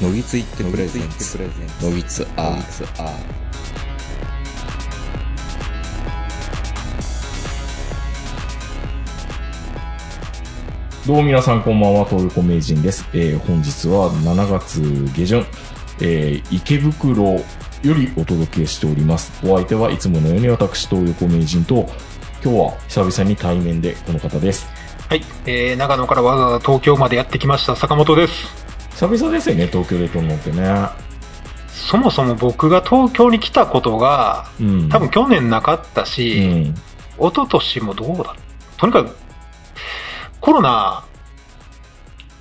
のぎついってプレゼンツのぎつアーどうも皆さんこんばんは、東横名人です。えー本日は7月下旬、えー池袋よりお届けしております。お相手はいつものように私、東横名人と、今日は久々に対面でこの方です。はい、えー、長野からわざわざ東京までやってきました坂本です。久々ですよね、東京で撮るのってね。そもそも僕が東京に来たことが、うん。多分去年なかったうし、ん。一昨年もどうだとにかく、コロナ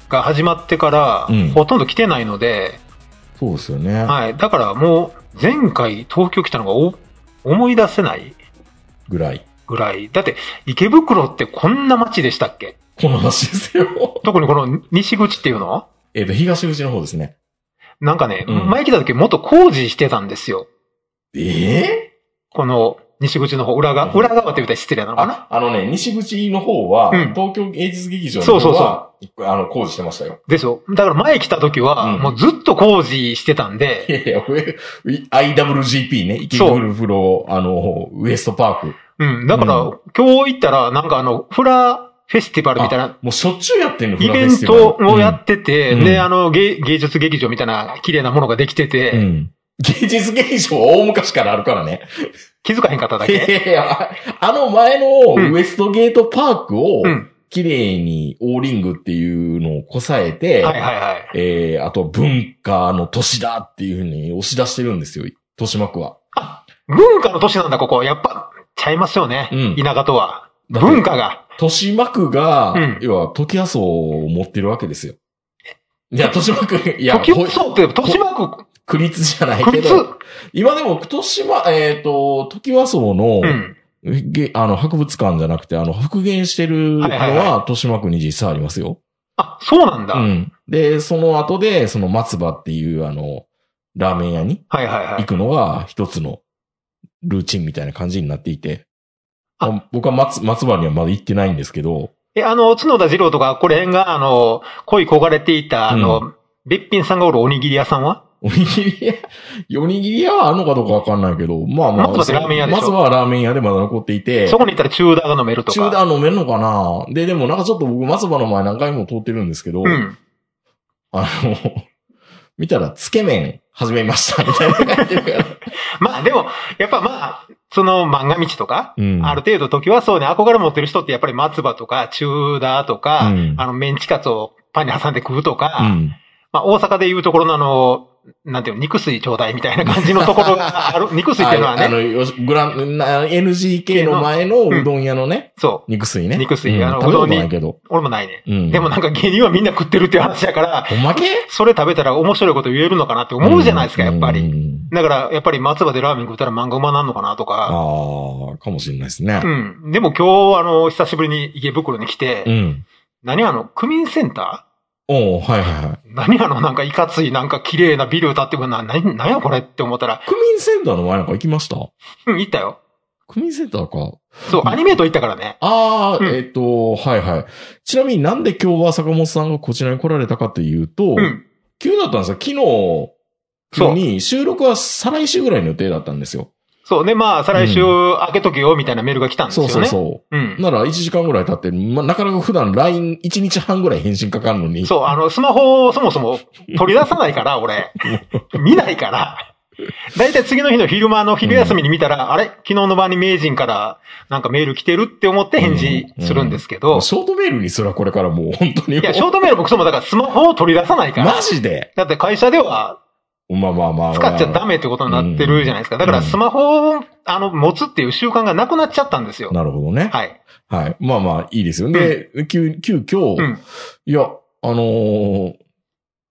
が始まってからうん、ほとんど来てないので、そうですよね。はい、だからもう、前回東京来たのがお思い出せないぐらい。ぐらい。だって、池袋ってこんな街でしたっけ？この話ですよ。特にこの西口っていうの？えっと、東口の方ですね。なんかね、うん前来た時もっと工事してたんですよ。ええこの西口の方、裏側、裏側って言ったら失礼なのかな？あ、あのね、西口の方は、うん東京芸術劇場の方は、あの、工事してましたよ。ですよ。だから前来た時は、うんもうずっと工事してたんいで、やいや、ウェ IWGP ね、池袋、あの、ウエストパーク。うん。だから、う今日行ったら、なんかあの、フラフェスティバルみたいな、もうしょっちゅうやってんの、イベントをやってて、うんで、あの、芸芸術劇場みたいな綺麗なものができてて、うんうん芸術劇場は大昔からあるからね。気づかへんかっただいやけ。いや、あの前のウエストゲートパークをう、ん。綺麗にオーリングっていうのをこさえて、はいはいはい。えー、あと文化の都市だっていうふうに押し出してるんですよ、豊島区は。文化の都市なんだ、ここ。やっぱ、ちゃいますよね。うん田舎とは。文化が。豊島区が、うん要は、時麻荘を持ってるわけですよ。いや、豊島区、いや、時ほそうって、豊島区、区立じゃない。けど、今でも、豊島、えっ、と、時和荘の、うん。げあの、博物館じゃなくて、あの、復元してるのは、はいはいは豊島区に実際ありますよ。あ、そうなんだ。はいうん。で、その後で、その松葉っていう、あの、ラーメン屋にはいはい。行くのが一つのルーチンみたいな感じになっていて、あまあ僕は松、松葉にはまだ行ってないんですけど、え、あの、角田二郎とか、これ辺が、あの、恋焦がれていた、あの、べっぴんさんがおるおにぎり屋さんは？おにぎり屋、おにぎり屋はあるのかどうかわかんないけど、まあまあ。松葉ラーメン屋で松ラーメン屋でまだ残っていて、そこに行ったらチューダーが飲めるとか。中段飲めるのかな？で、でもなんかちょっと僕松葉の前何回も通ってるんですけど、うん。あの、見たら、つけ麺始めました、みたいな感じだから。まあでも、やっぱまあ、その漫画道とか、うんある程度時はそうね、憧れ持ってる人ってやっぱり松葉とか、チューダーとか、うんあの、メンチカツをパンに挟んで食うとか、うん。まあ大阪でいうところのあの、なんていうの、肉水ちょうだいみたいな感じのところがある。肉水っていうのはああの、グラン、な NGK の前のうどん屋のね、そ肉水ね。肉水あのうどんにないけど。う。俺もないね。うん。でもなんか芸人はみんな食ってるっていう話だから、ほんまけ？それ食べたら面白いこと言えるのかなって思うじゃないですか、やっぱり。うんだから、やっぱり松葉でラーメン食ったら漫画馬なんのかなとあか。あ、かもしれないですねう。ん。でも今日、あの、久しぶりに池袋に来て、うん。何あの、区民センタおうはいはいはい。ー何あの、なんかいかつい、なんか綺麗なビル建ってくるな、な、何やこれって思ったら、区民センターの前なんか行きました？うん、行ったよ。区民センターか。そう、アニメート行ったからね。ああ、うんえっ、と、はいはい。ちなみになんで今日は坂本さんがこちらに来られたかというと、うん。急だったんですよ。昨日、に収録は再来週ぐらいの予定だったんですよ。そう。で、まあ、再来週開けとけよ、みたいなメールが来たんですそうよね。そうそう。うん。なら1時間ぐらい経って、まあ、なかなか普段 LINE1 日半ぐらい返信かかるのに。そう、あの、スマホをそもそも取り出さないから、俺。見ないから。だいたい次の日の昼間の昼休みに見たら、あれ？昨日の晩に名人からなんかメール来てるって思って返事するんですけど、ショートメールにすらこれからもう本当に。いや、ショートメール僕そもだからスマホを取り出さないから。マジで？だって会社ではまあまあまあ。使っちゃダメってことになってるじゃないですか。だからスマホを、あの、持つっていう習慣がなくなっちゃったんですよ。なるほどね。はい。はい。まあまあ、いいですよ。で、急、急遽、うん。いや、あのー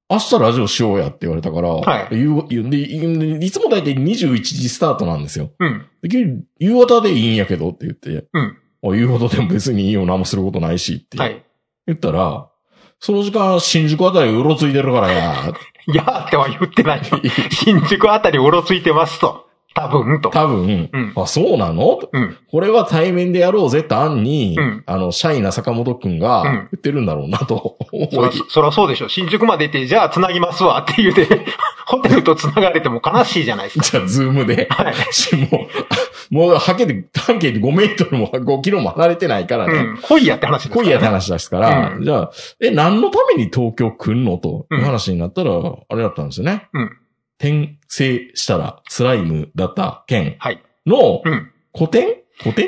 明日ラジオしようやって言われたから、はい夕夕でいいつも大体21時スタートなんですよ。うん。で急夕方でいいんやけどって言って、うん。あ夕方でも別にいいよ、何もすることないしってはい。言ったら、その時間新宿あたりうろついてるからや、い やーっては言ってない。新宿あたりうろついてますと。多分と。多分、うんあ、そうなの？うん。これは対面でやろうぜって案に、うんあの、シャイな坂本くんがうん言ってるんだろうなと思い、そら、そらそうでしょ。新宿まで行って、じゃあ繋ぎますわって言うて、ホテルと繋がれても悲しいじゃないですか。じゃあ、ズームで、はい。しもう、もう、はけて、半径で5メートルも5キロも離れてないからね。うん。来いやって話ですから、ね。来いやって話ですから、うんじゃあ、え、何のために東京来んのという話になったら、あれだったんですよね。うん。転生したらスライムだった件はい。のうん。古典？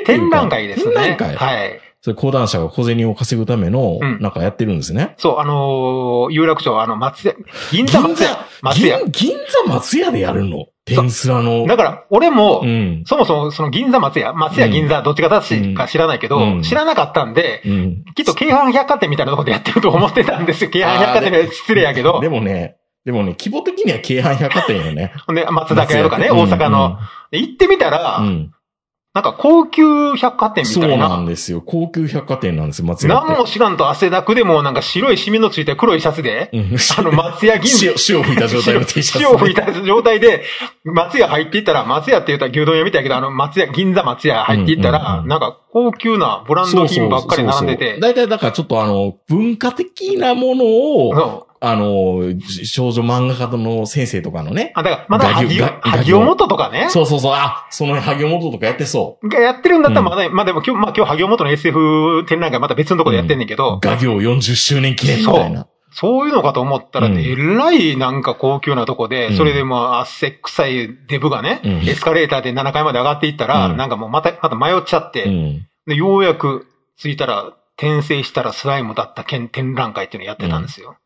展覧会ですね。展覧会？はい。それ講談社が小銭を稼ぐためのう、んなんかやってるんですね。そう、あのー有楽町、あの、松屋、銀座松屋。松屋。銀銀座松屋でやるの？天スラの。だから、俺も、うん。そもそもその銀座松屋、松屋銀座どっちが正しいか知らないけど、うん知らなかったんで、うん。きっと京阪百貨店みたいなところでやってると思ってたんですよ。京阪百貨店は失礼やけどで。もね、でもね、規模的には京阪百貨店よね。ほんで、松坂屋とかね、大阪の。。で行ってみたら、なんか高級百貨店みそうたいな。なんですよ。高級百貨店なんですよ、松屋。何も知らんと汗だくでもなんか白いシミのついた黒いシャツで、うん あの松屋銀座塩、塩吹いた状態の T シャツ。塩を吹いた状態で、松屋入っていったら、松屋って言ったら牛丼屋みたいやけど、あの松屋、銀座松屋入っていったら、なんか高級なブランド品ばっかり並んでて、だいたいだからちょっとあの、文化的なものを、そうあの、少女漫画家の先生とかのね。あ、だから、まだ、画萩尾元とかね。そうそうそう、あ、その萩尾元とかやってそがやってるんだったらまだ、まあでも今日、まあ今日萩尾元の SF 展覧会また別のところでやってんねんけう。ど、画業40周年記念みたいな。そういうのかと思ったら、うんえらいなんか高級なとこで、うんそれでもう汗臭いデブがね、うんエスカレーターで7階まで上がっていったら、うんなんかもうまた、また迷っちゃって、うん。で、ようやく着いたら、転生したらスライムだった件展覧会っていうのやってたんですよ。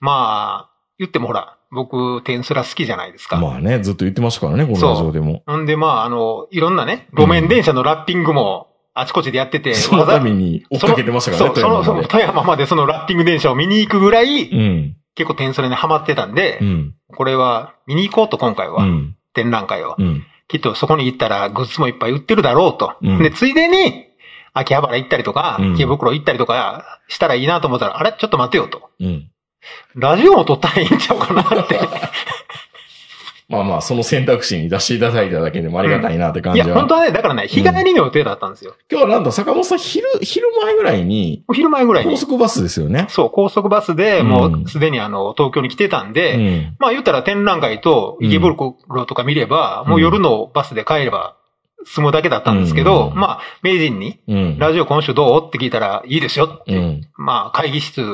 まあ、言ってもほら、僕、テンスラ好きじゃないですか。まあね、ずっと言ってましたからね、このラジオでも。ほんで、まあ、あの、いろんなね、路面電車のラッピングも、あちこちでやってて、そのために追っかけてましたからね、そのその、富山までそのラッピング電車を見に行くぐらい、うん。結構テンスラにハマってたんで、うん。これは見に行こうと今回は、うん。展覧会を。うん。きっとそこに行ったらグッズもいっぱい売ってるだろうと。うんで、ついでに、秋葉原行ったりとか、うん池袋行ったりとかしたらいいなと思ったら、あれちょっと待てよと。うん。ラジオも撮ったらいいんちゃうかなって。まあまあ、その選択肢に出していただいただけでもありがたいなって感いや、じは。本当はね、だからね、日帰りの予定だったんですよ。今日はなんと坂本さん昼、昼前ぐらいに、お昼前ぐらいに。高速バスですよね。そう、高速バスで、うんもうすでにあの、東京に来てたんで、うん。まあ言ったら展覧会と池袋とか見れば、うんもう夜のバスで帰れば済むだけだったんですけど、うんまあ、名人に、うん。ラジオ今週どう？って聞いたら、いいですよって、うん。まあ、会議室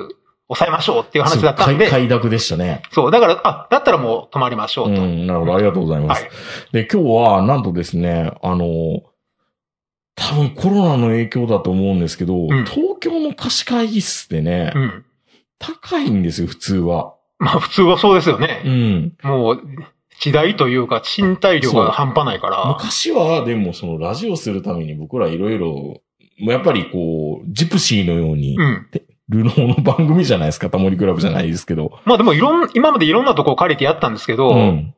抑えましょうっていう話だったんで、快快諾でしたね。そう、だから、あ、だったらもう泊まりましょうと。うん。なるほど。ありがとうございます。はい。で、今日は、なんとですね、あの、多分コロナの影響だと思うんですけど、ん東京の貸し会議室ってね、うん。高いんですよ、普通は。まあ、普通はそうですようね。ん。もう、時代というか、賃貸料が半端ないから。昔は、でもそのラジオするために僕らいろいろ、もうやっぱりこう、ジプシーのように、うん。ルノーの番組じゃないですか、タモリクラブじゃないですけど。まあでも、いろん、今までいろんなとこを借りてやったんですけど、うん。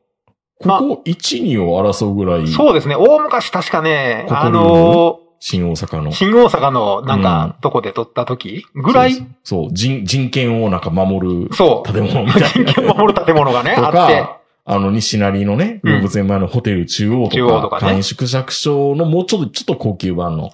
こまあこ1、2を争うぐらい、そうですね。大昔確かね、あの新大阪の。新大阪のなんうんか、とこで撮った時ぐらい、そうそう、人、人権をなんか守るそう。建物みたいな。人権を守る建物がね、とあって。か、あの、西成のね、うん動物園前のホテル中央とか、中央とかね簡易縮尺所のもうちょっと、ちょっと高級版の。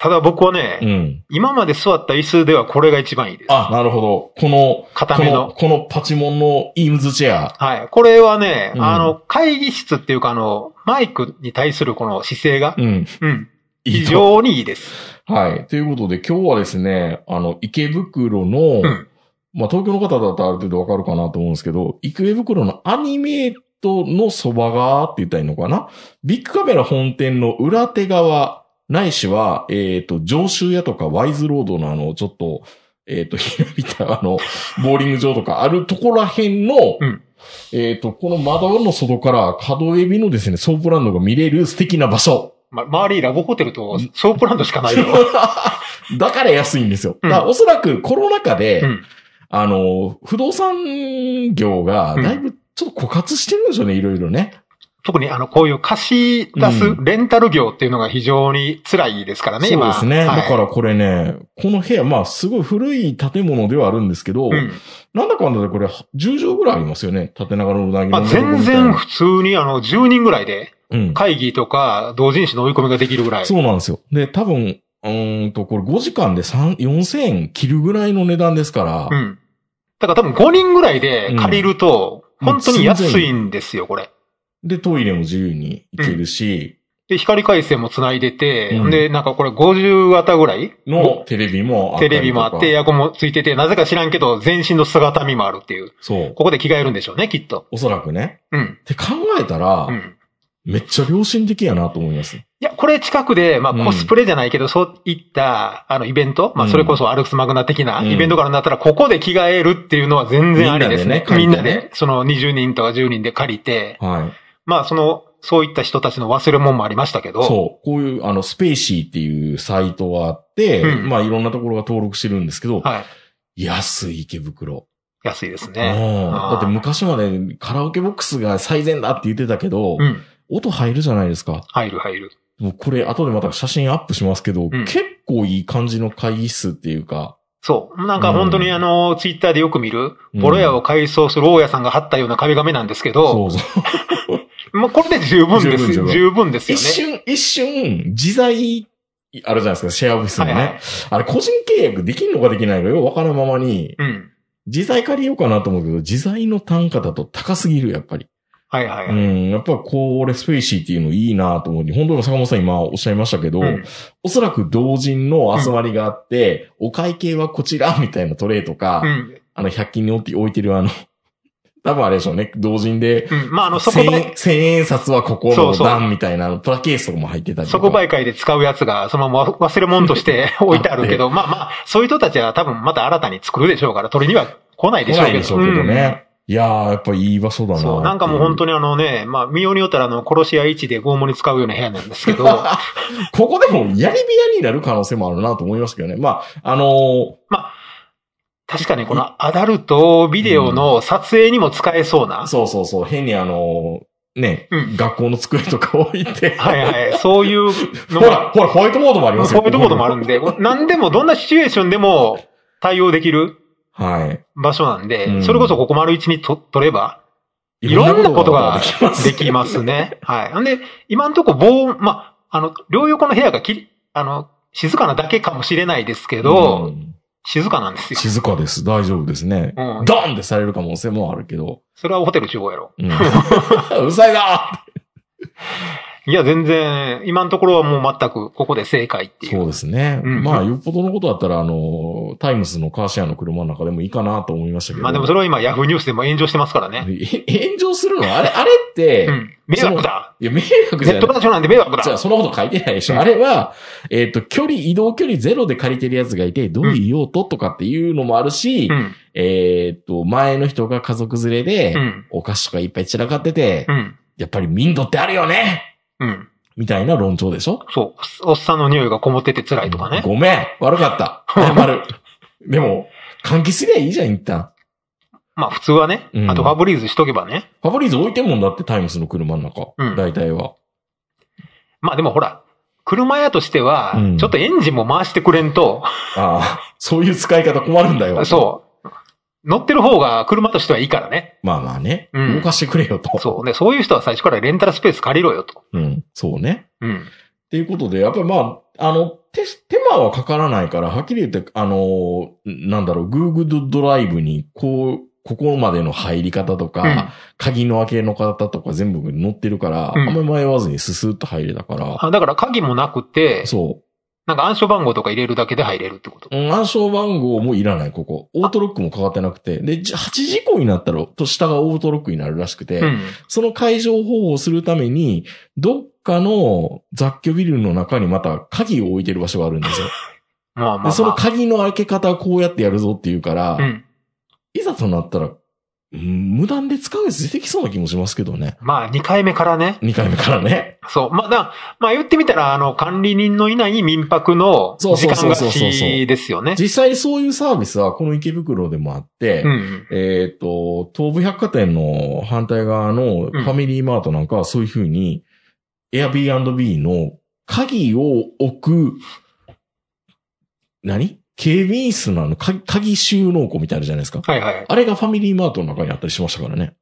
ただ僕はね、うん。今まで座った椅子ではこれが一番いいです。あ、なるほど。この、固めのこの、パチモンのイームズチェア。はい。これはね、うんあの、会議室っていうかあの、マイクに対するこの姿勢が、うん。うん。非。常にいいです。はい。ということで、今日はですね、あの、池袋の、うん。まあ、東京の方だとある程度わかるかなと思うんですけど、池袋のアニメイトのそば側って言ったらいいのかな？ビックカメラ本店の裏手側、ないしは、えっ、と、上州屋とかワイズロードのあの、ちょっと、えっ、と、広いたあの、ボーリング場とかあるとこら辺の、うんえっ、と、この窓の外から角海老のですね、ソープランドが見れる素敵な場所。ま、周りラブホテルとソープランドしかないよ。だから安いんですよ。うんおそらくコロナ禍で、うん。あの、不動産業がだいぶちょっと枯渇してるんですよね、いろいろね。特にあの、こういう貸し出すうレンタル業っていうのが非常に辛いですからね、今。そうですね。はいだからこれね、この部屋、まあすごい古い建物ではあるんですけど、うん。なんだかんだでこれ10畳ぐらいありますよね。縦長のうなぎまあ、の寝床全然普通にあの、10人ぐらいでうん。会議とか同人誌の追い込みができるぐらい。そうなんですよ。で、多分、うーんと、これ5時間で3、4000円切るぐらいの値段ですから、うん。だから多分5人ぐらいで借りると、うん本当に安いんですよ、これ。で、トイレも自由に行けるし、で、光回線も繋いでて、うんで、なんかこれ50型ぐらい？のテレビもあったテりとかレビもあって、エアコンもついてて、なぜか知らんけど、全身の姿見もあるっていう。そう。ここで着替えるんでしょうね、きっと。おそらくね。うん。って考えたら、うん。めっちゃ良心的やなと思います。いや、これ近くで、まあ、うんコスプレじゃないけど、そういった、あの、イベント、まあ、うんそれこそアルクスマグナ的なうんイベントからなったら、ここで着替えるっていうのは全然ありですね。みんなみんなでね借りてねで、その20人とか10人で借りて、はい。まあ、その、そういった人たちの忘れ物もありましたけど、そう。こういう、あの、スペーシーっていうサイトがあって、うんまあ、いろんなところが登録してるんですけど、はい。安い池袋。安いですうんね。だって昔までカラオケボックスが最善だって言ってたけど、うん。音入るじゃないですか。入る入る。もうこれ後でまた写真アップしますけど、ん結構いい感じの会議室っていうか、そう。なんか本当にあの、ツイッターでよく見る、うんボロ屋を改装する大家さんが貼ったような壁紙なんですけど、そうそう。もうこれで十分ですよ。十分十分十分ですよ一ね。瞬、一瞬、自在、あるじゃないですか、シェアオフィスのね。はいはいあれ、個人契約できんのかできないのかよくわからんままに、うん。自在借りようかなと思うけど、自在の単価だと高すぎる、やっぱり。はいはいはい。うん、やっぱこう、俺、スペーシーっていうのいいなと思って、本当に坂本さん今おっしゃいましたけど、うんおそらく同人の集まりがあって、お会計はこちらみたいなトレイとか、うん。あの、100均に置いてるあの、多分あれでしょうね、同人で、うん。まあ、あの、そこ千ば円千円札はここのそうそう段みたいな、プラケースとかも入ってたりとか。即売会で使うやつが、そのまま忘れ物として 置いてあるけど、まあまあ、そういう人たちは多分また新たに作るでしょうから、取りには来ないで来しょうけど。ないでしょうけどね。いやー、やっぱいい場所だな。うん。そう。なんかもう本当に。にあのね、まあ、見ようによったらあの、殺し屋1で拷問に使うような部屋なんですけど、ここでもやり部屋になる可能性もあるなと思いますけどね。まあ、あのー確かにこのアダルトビデオの撮影にも使えそうな、そうそうそう、変にあのーね、うん学校の机とか置いて。はいはい、そういうの ほら、が、ほら、ホワイトボードもありますよ。ホワイトボードもあるんで、何でもどんなシチュエーションでも対応できるはい。場所なんで、うんそれこそここ丸一にと取れば、いろんなことができますね。はい。なんで、今んとこ防音、まあ、あの、両横の部屋がきり、あの、静かなだけかもしれないですけど、うん静かなんですよ。静かです。大丈夫ですね。うんドンってされる可能性もあるけど。それはホテル中央やろ。うん、うるさいないや、全然、今のところはもう全くここで正解っていう。そうですね。うんまあ、よっぽどのことだったら、あの、タイムスのカーシェアの車の中でもいいかなと思いましたけど。まあでもそれは今ヤフーニュースでも炎上してますからね。え 炎上するの？あれ、あれって、うん。迷惑だいや、迷惑じゃ。ネットラジオなんで迷惑じゃそのこと書いてないでしょ。うんあれは、えっ、と、距離、移動距離ゼロで借りてるやつがいて、どういう用途とかっていうのもあるし、うん。えっ、と、前の人が家族連れで、うん。お菓子とかいっぱい散らかってて、うん。やっぱり民度ってあるよねうん。みたいな論調でしょ？そう。おっさんの匂いがこもってて辛いとかね。ごめん悪かった。謝る。でも、換気すりゃいいじゃん、一旦。まあ普通はね。うんあとファブリーズしとけばね。ファブリーズ置いてんもんだって、タイムスの車の中。うん大体は。まあでもほら、車屋としてはうん、ちょっとエンジンも回してくれんと、ああ、そういう使い方困るんだよ。そう。乗ってる方が車としてはいいからね。まあまあね。うん動かしてくれよと。そう。で、そういう人は最初からレンタルスペース借りろよと。うん。そうね。うん。っていうことで、やっぱりまあ、あの、手、手間はかからないから、はっきり言って、あの、なんだろう、Google ドライブに、こう、ここまでの入り方とか、うん鍵の開けの方とか全部載ってるから、うんあんまり迷わずにススッと入れたから、あだから鍵もなくて、そなんか暗証番号とか入れるだけで入れるってこと？う。うん暗証番号もいらない、ここ。オートロックもかかってなくて。で、じ8時以降になったら、と下がオートロックになるらしくて、うん。その解錠方法をするために、どっかの雑居ビルの中にまた鍵を置いてる場所があるんですよ。まあまあ、まあ。でその鍵の開け方はこうやってやるぞっていうから、うん。いざとなったら、うん無断で使うやつ出てきそうな気もしますけどね。まあ、2回目からね。2回目からね。そう。まあ、だまあ言ってみたら、あの、管理人のいない民泊のそう時間そうそうそう貸しですよね。実際にそういうサービスはこの池袋でもあって、うん。えっ、と、東武百貨店のの反対側のファミリーマートなんかはそういう風に、Airbnb の鍵を置く、何？警備員室のあの鍵鍵収納庫みたいなじゃないですか。はいはい。あれがファミリーマートの中にあったりしましたからね。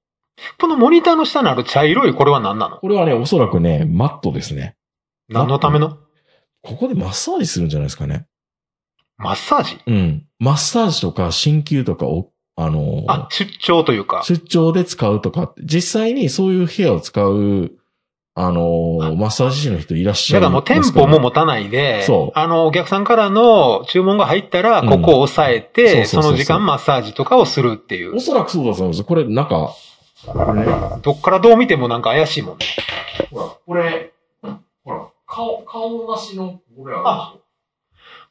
このモニターの下にある茶色いこれは何なの？これはね、おそらくね、マットですね。何のための？ここでマッサージするんじゃないですかね。マッサージ？うん。マッサージとか鍼灸とかを、あのーあ、出張というか。出張で使うとか実際にそういう部屋を使う、あのーマッサージ師の人いらっしゃる。だからもう店舗も持たないで、そうあの、お客さんからの注文が入ったら、うんここを押さえて、その時間マッサージとかをするっていうお。そらくそうだと思うんですこれ、なんか、これね、どっからどう見てもなんか怪しいもんね。ほら、これ、ほら、顔、顔なしの、これあ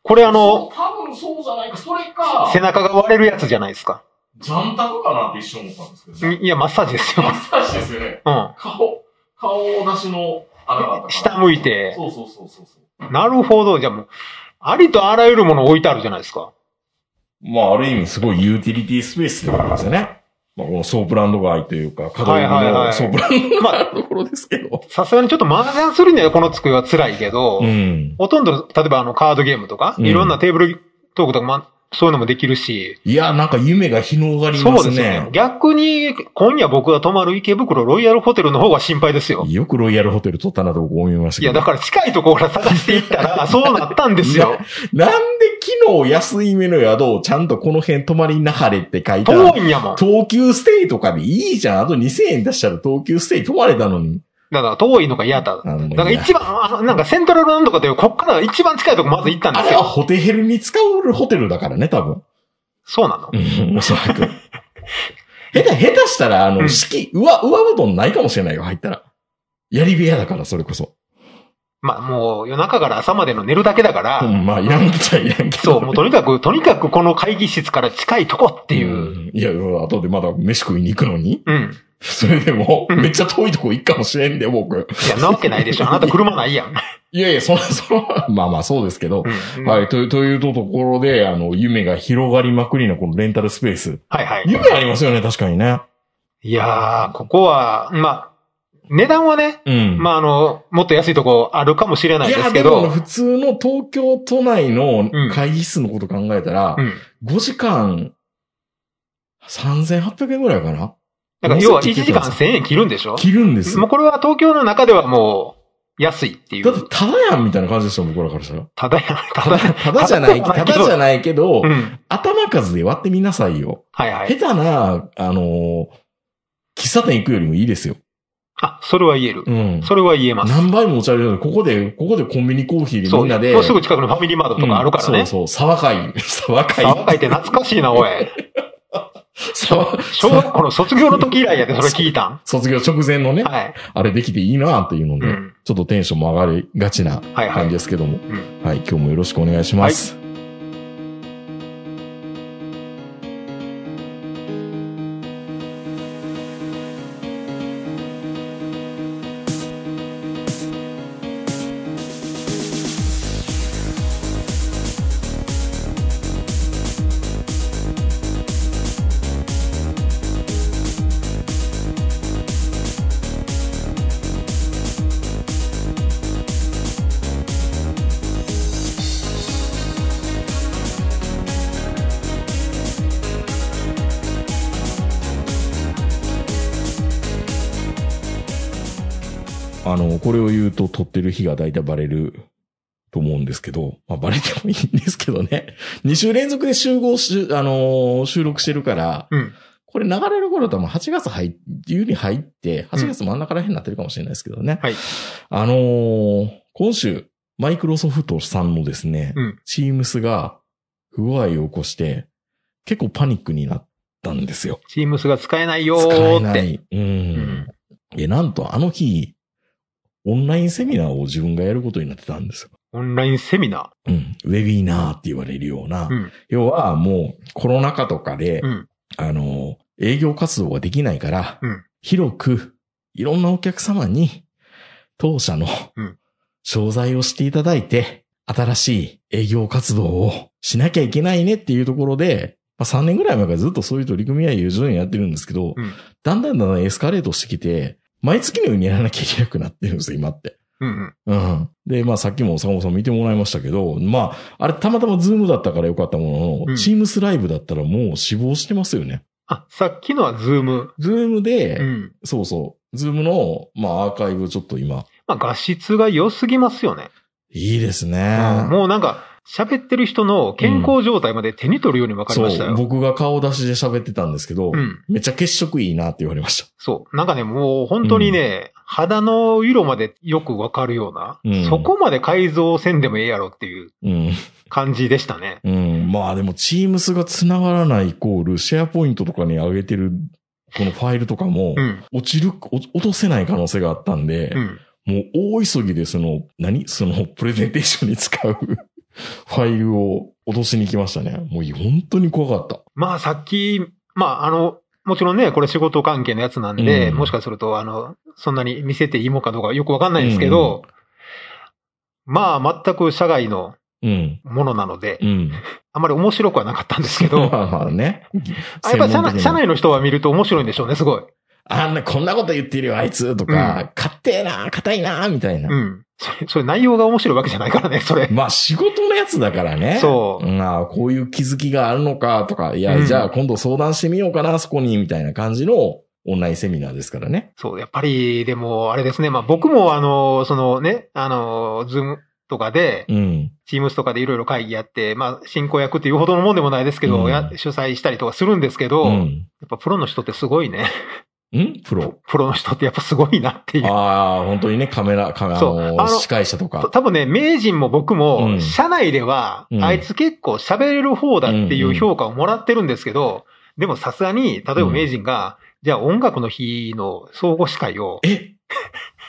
これあの、多分そうじゃないか、それか背中が割れるやつじゃないですか。ジャンタクかなって一瞬思ったんですけど、いいや、マッサージですよ。マッサージですよね。うん。顔、顔なしの穴があったから下向いて。そうそうそうそう。なるほど。じゃあもう、ありとあらゆるもの置いてあるじゃないですか。まあ、ある意味すごいユーティリティスペースってことですよね。まあ、このソープランド街というか、角はいはいはいのソープランドま街のところですけど。さすがにちょっと麻雀するにはこの机は辛いけど、うん。ほとんど、例えばあのカードゲームとか、うんいろんなテーブルトークとか、まあ、そういうのもできるし、いや、なんか夢が広がりそうますですよねね。。逆に、今夜僕が泊まる池袋ロイヤルホテルの方が心配ですよ。よくロイヤルホテル取ったなと僕思いましたいや、けど。だから近いところから探していったら、そうなったんですよ。なんで昨日安い目の宿をちゃんとこの辺泊まりなはれって書いたら遠、いんやもん。東急ステイとかでいいじゃん。あと2000円出したら東急ステイ泊まれたのに。だから遠いのが嫌だ。だから一番、あのなんかセントラルなんとかという、こっから一番近いとこまず行ったんですよ。あれはホテヘルに使うホテルだからね、多分。そうなのうん、おそらく。下手、下手したら、あの、うん敷、上、上布団ないかもしれないよ、入ったら。やり部屋だから、それこそ。まあもう夜中から朝までの寝るだけだから、うん、まあ、いらんきゃいらんけど。そう、もうとにかく、とにかくこの会議室から近いとこっていう。うん。いや、後でまだ飯食いに行くのに？うん。それでも、うんめっちゃ遠いとこ行くかもしれんで、僕。いや、なわけないでしょ。あなた車ないやん。いやいや、その、その、まあまあそうですけど。うんはい、という、というところで、あの、夢が広がりまくりなこのレンタルスペース。はいはい。夢ありますよね、確かにね。いやー、ここは、まあ、値段はね、うん。まああの、もっと安いとこあるかもしれないいや、ですけでもど、普通の東京都内のうん会議室のこと考えたら、うん。5時間、3800円ぐらいかなだから要は1時間1000円切るんでしょ？切るんですよ。もうこれは東京の中ではもう、安いっていだってう。ただやんみたいな感じですよ、僕らからしたら。ただや、ただや。ただじゃない、ただじゃないけど、うん。頭数で割ってみなさいよ。はいはい。下手な、あのー喫茶店行くよりもいいですよ。あ、それは言える。うん。それは言えます。何倍もお茶入れるここで、ここでコンビニコーヒーでそう。みんなで。もうすぐ近くのファミリーマートとかあるからね。うんそうそう、沢会。沢会。沢会って懐かしいな、おい。沢小学校の卒業の時以来やで、それ聞いたん？卒業直前のね、はい。あれできていいなっていうので、うん。ちょっとテンションも上がりがちなはいはい感じですけども、うんはい、今日もよろしくお願いします。あの、これを言うと撮ってる日が大体バレると思うんですけど、まあバレてもいいんですけどね。2週連続で集合し、あのー収録してるから、うん。これ流れる頃とはもう8月入っ、冬に入って、8月真ん中ら辺になってるかもしれないですけどね。はい。あのー今週、マイクロソフトさんのですね、うんチームスが不具合を起こして、結構パニックになったんですよ。チームスが使えないよー使って。えない。うん。んえ、なんとあの日、オンラインセミナーを自分がやることになってたんですよ。オンラインセミナうん。ウェビナーって言われるような。ー。うん。要はもうコロナ禍とかで、うん。あの、営業活動ができないから、うん広くいろんなお客様に当社のうん商材をしていただいて、新しい営業活動をしなきゃいけないねっていうところで、まあ、3年ぐらい前からずっとそういう取り組みは友情にやってるんですけど、うんだんだんだんだんエスカレートしてきて、毎月のようにやらなきゃいけなくなってるんですよ、今って。うんうん。うん。で、まあさっきも坂本さん見てもらいましたけど、まあ、あれたまたま Zoom だったからよかったものの、うん Teams ライブだったらもう死亡してますよね。あ、さっきのは Zoom。Zoom で、うん。そうそう、 Zoom の、まあアーカイブちょっと今、まあ画質が良すぎますよね。いいですね。うんもうなんか、喋ってる人の健康状態まで手に取るように分かりましたそう、よ。僕が顔出しで喋ってたんですけど、うん。めっちゃ血色いいなって言われました。そう。なんかね、もう本当にね、肌の色までよくわかるような、うんそこまで改造せんでもええやろっていううん。感じでしたね。うん。まあでも、チームスが繋がらないイコール、シェアポイントとかに上げてる、このファイルとかもう、ん。落ちる、お落とせない可能性があったんで、うん。もう大急ぎでその、何？その、プレゼンテーションに使うファイルを落としに行きましたね。もう本当に怖かった。まあさっき、まああの、もちろんね、これ仕事関係のやつなんで、うんもしかすると、あの、そんなに見せていいもんかどうかよくわかんないんですけど、まあ全く社外のうん。ものなのでう、ん。あまり面白くはなかったんですけど、まあまあね。あやっぱ社内専門的な社内の人は見ると面白いんでしょうね、すごい。あんな、こんなこと言ってるよ、あいつとか、硬えな、硬いな、みたいな。うん。それ、それ内容が面白いわけじゃないからね、それ。まあ仕事のやつだからね。そうまあこういう気づきがあるのかとか、いや、うんじゃあ今度相談してみようかな、そこに、みたいな感じのオンラインセミナーですからね。そう、やっぱり、でも、あれですね。まあ僕もあの、そのね、あの、 Zoom とかで、うん。 Teams とかでいろいろ会議やって、まあ進行役っていうほどのもんでもないですけど、うんや主催したりとかするんですけど、やっうん。ぱプロの人ってすごいね。ん？プロ？プロの人ってやっぱすごいなっていう。ああ、本当にね、カメラ、カメラ、の司会者とか。多分ね、名人も僕うも、ん社内では、うんあいつ結構喋れる方だっていう評価をもらってるんですけど、でもさすがに、例えば名人が、じゃあ音楽の日の総合司会を、え？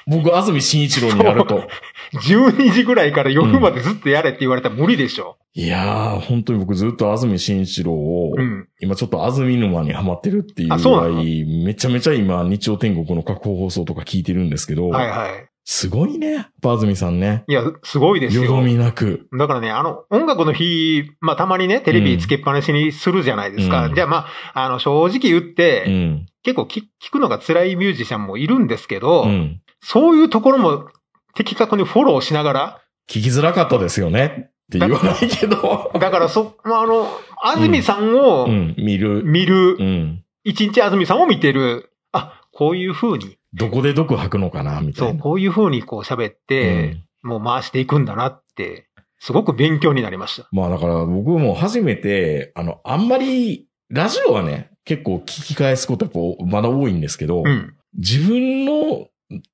僕、安住紳一郎になると。12時ぐらいから夜までずっとやれって言われたら無理でしょ。いやー、本当に僕ずっと安住紳一郎を、うん。今ちょっと安住沼にハマってるっていうぐらい、めちゃめちゃ今、日曜天国の過去放送とか聞いてるんですけど、はいはい。すごいね、やっぱ安住さんね。いや、すごいですよ。よどみなく。だからね、あの、音楽の日、まあたまにね、テレビつけっぱなしにするじゃないですか。うんじゃあまあ、あの、正直言って、うん。結構聞聞くのが辛いミュージシャンもいるんですけど、うん。そういうところも的確にフォローしながら、聞きづらかったですよねって言わないけど。だからそ、まあ、あの、安住さんをうん、見る。見る、うん。一日安住さんを見てる、あ、こういう風に、どこで毒吐くのかなみたそ、いうな。こういう風にこう喋って、もう回していくんだなって、すごく勉強になりました。まあだから僕も初めて、あの、あんまり、ラジオはね、結構聞き返すことやっぱまだ多いんですけど、うん。自分の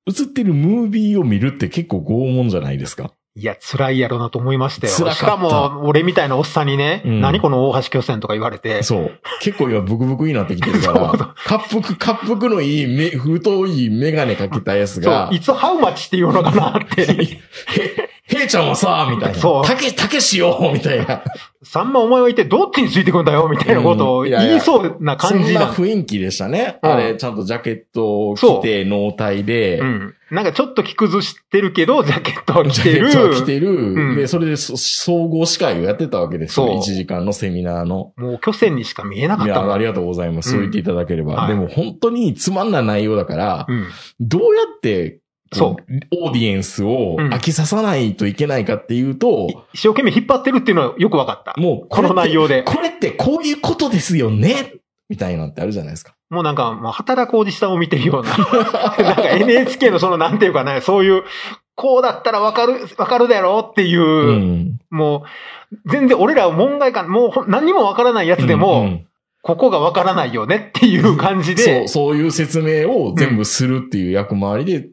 映ってるムービーを見るって結構拷問じゃないですか。いや、辛いやろなと思いましたよ。辛かった。しかも、俺みたいなおっさんにね、うん。何この大橋巨船とか言われて、そう。結構今ブクブクになってきてるから、そう滑腹、滑腹のいい目、太いメガネかけたやつそがう、い、つハウマチっていうのかなって、へ、へいちゃんはさ、みたいな。そうたけ、たけしよ、みたいな。さんまお前は一体どっちについてくんだよみたいなことをうんいやいや言いそうな感じそんなな雰囲気でしたね。うんあれ、ちゃんとジャケットを着て、脳体で、うん。なんかちょっと着崩してるけど、ジャケットを着てる。ジャケットを着てる。うんで、それでそ総合司会をやってたわけですよ。そう1時間のセミナーの。もう巨船にしか見えなかっいや、たもんありがとうございます。そう言っていただければ。はいでも本当につまんない内容だから、うん。どうやって、そオーディエンスをうん飽きささないといけないかっていうと、一生懸命引っ張ってるっていうのはよくわかった。もうこの内容で。これってこういうことですよねみたいなのってあるじゃないですか。もうなんか、もう働くおじさんを見てるような。なんか NHK のそのなんていうかね、そういう、こうだったらわかる、わかるだろうっていう、うん。もう、全然俺らは門外観、もう何にもわからないやつでも、うんうんここがわからないよねっていう感じそう、で、そういう説明を全部するっていう役回りで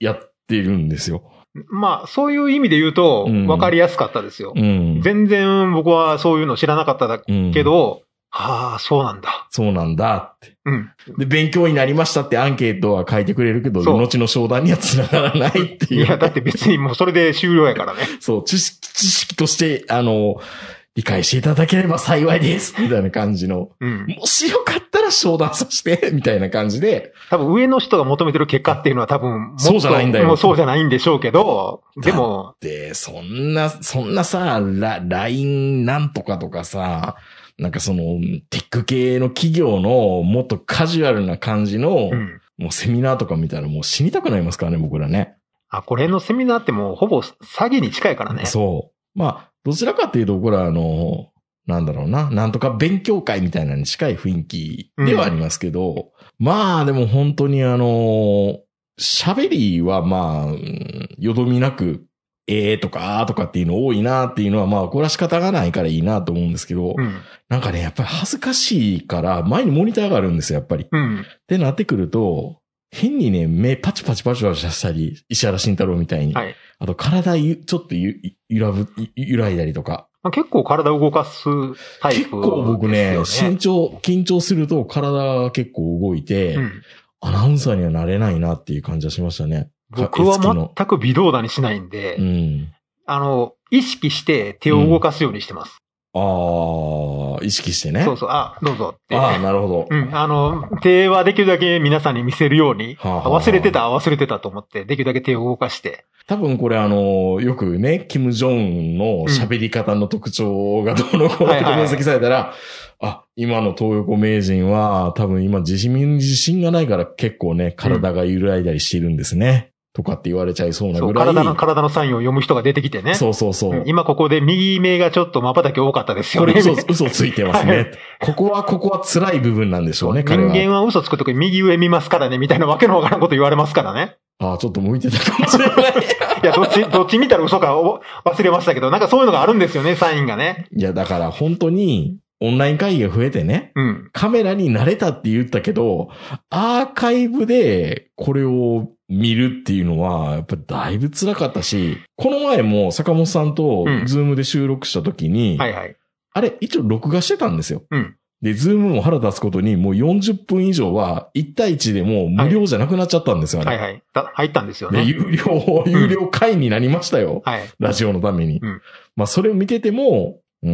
やってるんですよ。まあ、そういう意味で言うとうん、わかりやすかったですよ。うん。全然僕はそういうの知らなかっただうんけど、はあ、そうなんだ。そうなんだって。うん。で、勉強になりましたってアンケートは書いてくれるけど、後の商談にはつながらないっていう。いや、だって別にもうそれで終了やからね。そう、知識、知識として、あの、理解していただければ幸いです。みたいな感じの。うん。もしよかっ商談させて、みたいな感じで。多分上の人が求めてる結果っていうのは多分そうじゃないんだよもうそうじゃないんでしょうけど、でも、で、そんな、そんなさ、ラ、LINE なんとかとかさ、なんかその、テック系の企業のもっとカジュアルな感じの、うん。もうセミナーとか見たらもう死にたくなりますからね、僕らね。あ、これのセミナーってもうほぼ詐欺に近いからね。そう。まあ、どちらかっていうと、僕らあの、なんだろうな、なんとか勉強会みたいなのに近い雰囲気ではありますけど、まあでも本当にあの、喋りはまあ、うんよどみなく、ええとか、とかっていうの多いなっていうのは、まあ、これは仕方がないからいいなと思うんですけど、うん。なんかね、やっぱり恥ずかしいから、前にモニターがあるんですよ、やっぱり。うん。ってなってくると、変にね、目パチパチパチパチしたり、石原慎太郎みたいに。はい。あと、体ゆ、ちょっとゆ、揺らぶ、ゆ揺らいだりとか。まあ、結構体を動かすタイプ、結構僕ね、身長、緊張すると体が結構動いて、うん。アナウンサーにはなれないなっていう感じはしましたね。僕は全く微動だにしないんで、うん。あの、意識して手を動かすようにしてます。ああ、意識してね。そうそう、あ、どうぞって。ああ、なるほど。うん、あの、手はできるだけ皆さんに見せるように、はあはあ忘れてた、忘れてたと思って、できるだけ手を動かして。多分これあの、よくね、キム・ジョンの喋り方の特徴がどうのこうのって分析されたら、あ、今の東横名人は多分今自信、自信がないから結構ね、体が揺らいだりしてるんですね。とかって言われちゃいそうなぐらい。体の、体のサインを読む人が出てきてね。そうそうそう。うん今ここで右目がちょっと瞬き多かったですよね。これ嘘、嘘ついてますね。ここは、ここは辛い部分なんでしょうね、人彼は。間は嘘つくとき右上見ますからね、みたいなわけのわからんこと言われますからね。ああ、ちょっと向いてたかもしれない。いや、どっち、どっち見たら嘘かもう忘れましたけど、なんかそういうのがあるんですよね、サインがね。いや、だから本当に、オンライン会議が増えてね、うん。カメラに慣れたって言ったけど、アーカイブでこれを見るっていうのは、やっぱだいぶ辛かったし、この前も坂本さんとうん Zoom で収録した時に、はいはい。あれ一応録画してたんですよ。うんで、 Zoom も腹立つことに、もう40分以上は1対1でもう無料じゃなくなっちゃったんですよ、あれ。はいはい。だ入ったんですよで、ね。有料、有料会員になりましたよ。はい。ラジオのために。うんまあ、それを見てても、うー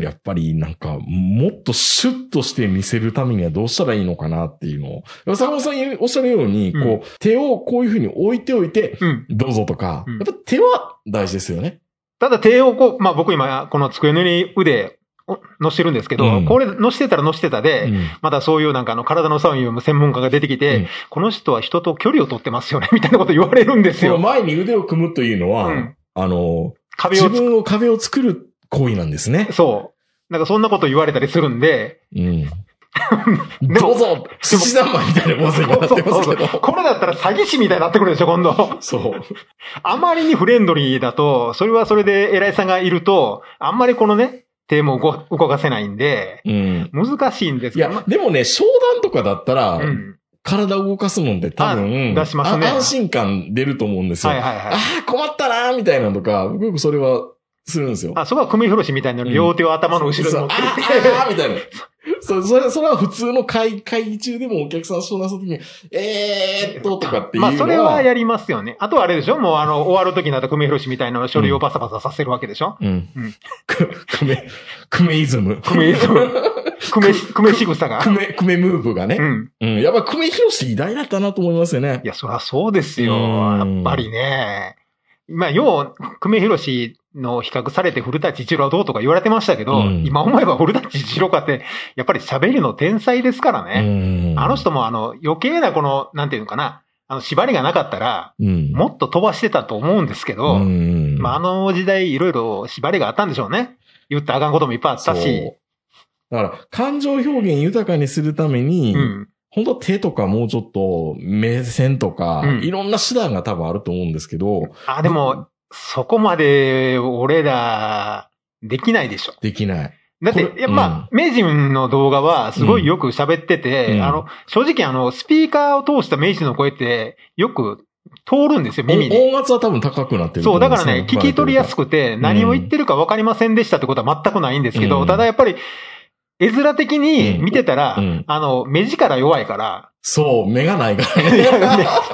ん、やっぱりなんか、もっとシュッとして見せるためにはどうしたらいいのかなっていうのを。坂本さんおっしゃるように、うんこう、手をこういうふうに置いておいて、うん。どうぞとか、うんやっぱ手は大事ですよね。ただ手をこう、まあ僕今、この机の上に腕を乗してるんですけど、うんこれ乗してたら乗してたで、うんまたそういうなんかあの体のサインを読む専門家が出てきて、うんこの人は人と距離を取ってますよね、みたいなこと言われるんですよ。前に腕を組むというのは、うんあの、壁をつ自分を壁を作る行為なんですね。そう。なんかそんなこと言われたりするんで、うん。でもどうぞ獅子三昧みたいなポーズになってますけそうそうど。これだったら詐欺師みたいになってくるでしょ、今度。そう。あまりにフレンドリーだと、それはそれで偉いさんがいると、あんまりこのね、手も動動かせないんで、うん。難しいんですいや、でもね、商談とかだったら、うん。体を動かすのって多分、あ出しますねあ安心感出ると思うんですよ。はいはいはい。ああ、困ったなーみたいなのとか、僕それはするんですよ。あ、そこは組み風呂師みたいなの両手を頭の後ろに持ってーあーみたいな。そう、それ、それは普通の会、会議中でもお客さん相談するときに、えーっと、とかっていうのは。まあ、それはやりますよね。あとはあれでしょ？もうあの、終わる時になったら組み風呂師みたいな書類をバサバサさせるわけでしょ？うん。うんく、くめ、くめイズム。組め、組め、組め仕草がく。め、くめムーブがね。うん。うん。やっぱくめひろし偉大だったなと思いますよねい。や、そりゃそうですよ。うんやっぱりね。まあ、要、久米宏氏の比較されて古舘一郎はどうとか言われてましたけど、うん今思えば古舘一郎かって、やっぱり喋りの天才ですからうね。ん。あの人もあの、余計なこの、なんていうのかな、あの、縛りがなかったら、うん。もっと飛ばしてたと思うんですけど、うん。まあ、あの時代いろいろ縛りがあったんでしょうね。言ったらあかんこともいっぱいあったし。だから、感情表現豊かにするために、うん。本当は手とかもうちょっと目線とか、うんいろんな手段が多分あると思うんですけど、あ、でも、そこまで俺ら、できないでしょ。できない。だってや、まあ、名人の動画はすごいよく喋ってて、うん。あの、正直あの、スピーカーを通した名人の声って、よく通るんですよ、耳に。音圧は多分高くなってるとそう、だからね、聞き取りやすくて、何を言ってるか分かりませんでしたってことは全くないんですけど、うん。ただやっぱり、絵面的に見てたら、うんうんあの、目力弱いから、そう、目がないからね。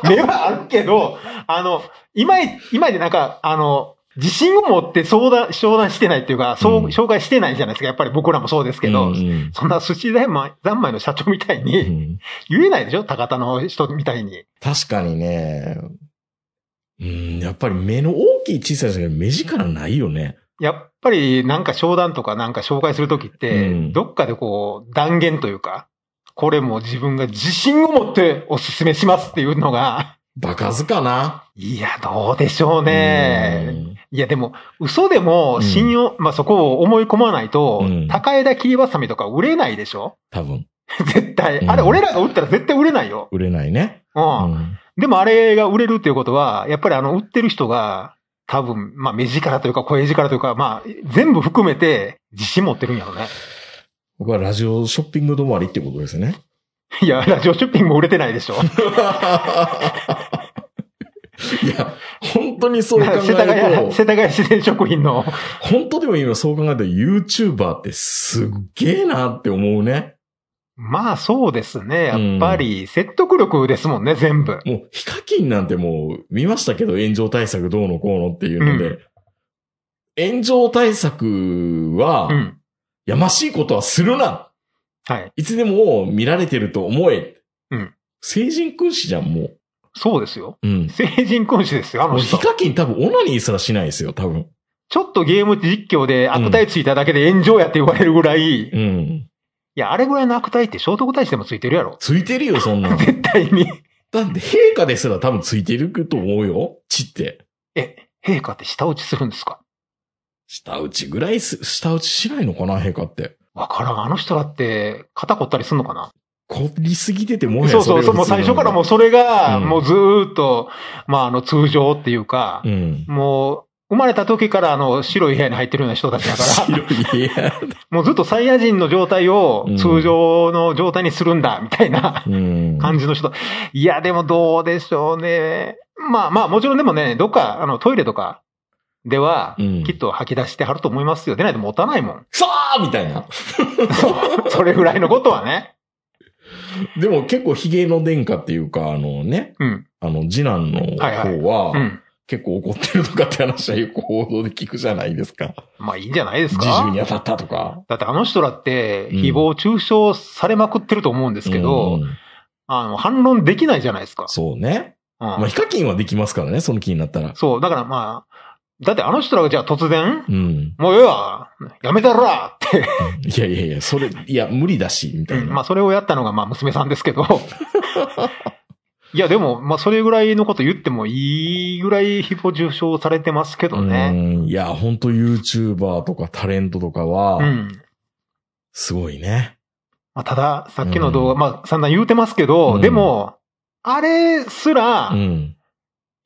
目 目はあるけど、あの、今い、今でなんか、あの、自信を持って相談、商談してないっていうか、そう、うん紹介してないじゃないですか。やっぱり僕らもそうですけど、うんうんそんな寿司三昧三昧の社長みたいうにん言えないでしょ？高田の人みたいに。確かにね、うん、やっぱり目の大きい小さい人が目力ないよね。やっぱりなんか商談とかなんか紹介するときって、うんどっかでこう断言というか、これも自分が自信を持ってお勧めしますっていうのが、バカずかないや、どうでしょうね。うんいや、でも、嘘でも信用、まあ、そこを思い込まないと、うん高枝切りばさみとか売れないでしょ？多分、絶対。うんあれ、俺らが売ったら絶対売れないよ。売れないね。うん。うんでもあれが売れるっていうことは、やっぱりあの、売ってる人が、多分、まあ、目力というか、声力というか、まあ、全部含めて、自信持ってるんやろね。僕はラジオショッピング止まりってことですね。いや、ラジオショッピングも売れてないでしょ。いや、本当にそう考え 世田る谷、と、世田谷自然食品の、本当でも今そう考えると YouTuber ってすっげえなって思うね。まあそうですね。やっぱり、説得力ですもんね、全部。もう、ヒカキンなんてもう見ましたけど、炎上対策どうのこうのっていうので、炎上対策は、うん。やましいことはするな。はい。いつでも見られてると思え。うん。成人君子じゃん、もう。そうですよ。うん。成人君子ですよ、あの人ヒ。カキン多分オナニーすらしないですよ、多分。ちょっとゲーム実況で悪態ついただけで炎上やって言われるぐらい、いうん。や、あれぐらいの悪態って聖徳太子でもついてるやろ。ついてるよ、そんなん。絶対に。だって、陛下ですら多分ついてると思うよ。血って。え、陛下って舌打ちするんですか？下打ちぐらいす、下打ちしないのかな、陛下って。わからん。あの人だって、肩凝ったりすんのかな？凝りすぎててもはやそうそうそう。もう最初からもうそれが、うんもうずーっと、まああの通常っていうか、う。うん。もう、生まれた時からあの白い部屋に入ってるような人たちだから、白いや。もうずっとサイヤ人の状態をうん通常の状態にするんだ、みたいなうん。感じの人。いや、でもどうでしょうね。まあまあ、もちろんでもね、どっか、あの、トイレとかでは、うんきっと吐き出してはると思いますよ。でないと持たないもん。さあみたいな。そう。それぐらいのことはね。でも結構ヒゲの殿下っていうか、あのね、うん。あの、次男の方はいは、うん。結構怒ってるとかって話はよく報道で聞くじゃないですか。まあいいんじゃないです自か重に当たったとか。だってあの人だって、うん誹謗中傷されまくってると思うんですけど、うんあの、反論できないじゃないですか。そうね。うんまあ、ヒカキンはできますからね、その気になったら。そう、だからまあ、だってあの人らがじゃあ突然、うん。もうええわ、やめたらって、いやいやいや、それ、いや、無理だし、みたいな。まあそれをやったのがまあ娘さんですけど、いやでも、まあそれぐらいのこと言ってもいいぐらい誹謗中傷されてますけどね。うん。いや、本当 YouTuber とかタレントとかはう、ん。すごいね。まあただ、さっきの動画、まあ散々言うてますけど、うんでも、あれすらう、ん。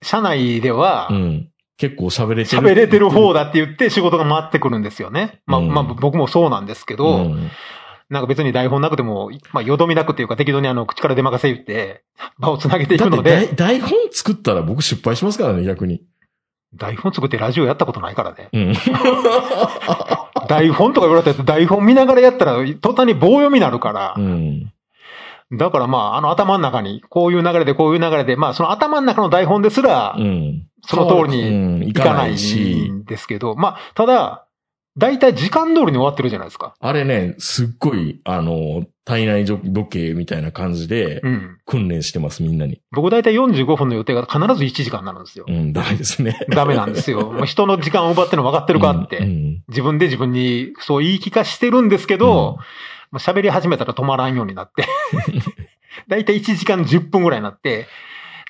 社内ではう、ん。結構喋れてる。喋れてる方だって言って仕事が回ってくるんですよね。まあ、うんまあ僕もそうなんですけど、うんなんか別に台本なくても、まあ、よどみなくっていうか適当にあの、口から出任せ言って、場をつなげていくので、台台本作ったら僕失敗しますからね、逆に。台本作ってラジオやったことないからね。うん。台本とか言われたら台本見ながらやったら、途端に棒読みになるからう。ん。だからまあ、あの頭の中に、こういう流れでこういう流れで、まあ、その頭の中の台本ですらう、ん。その通りうんにいかないし。んですけど、まあ、ただ、大体時間通りに終わってるじゃないですか。あれね、すっごい、あの、体内時計みたいな感じでうん。訓練してます、みんなに。僕大体45分の予定が必ず1時間になるんですよう。ん、ダメですね。ダメなんですよ。人の時間を奪ってるの分かってるかって。うんうん自分で自分にそう言い聞かしてるんですけど、もう喋り始めたら止まらんようになって。だいたい1時間10分ぐらいになって、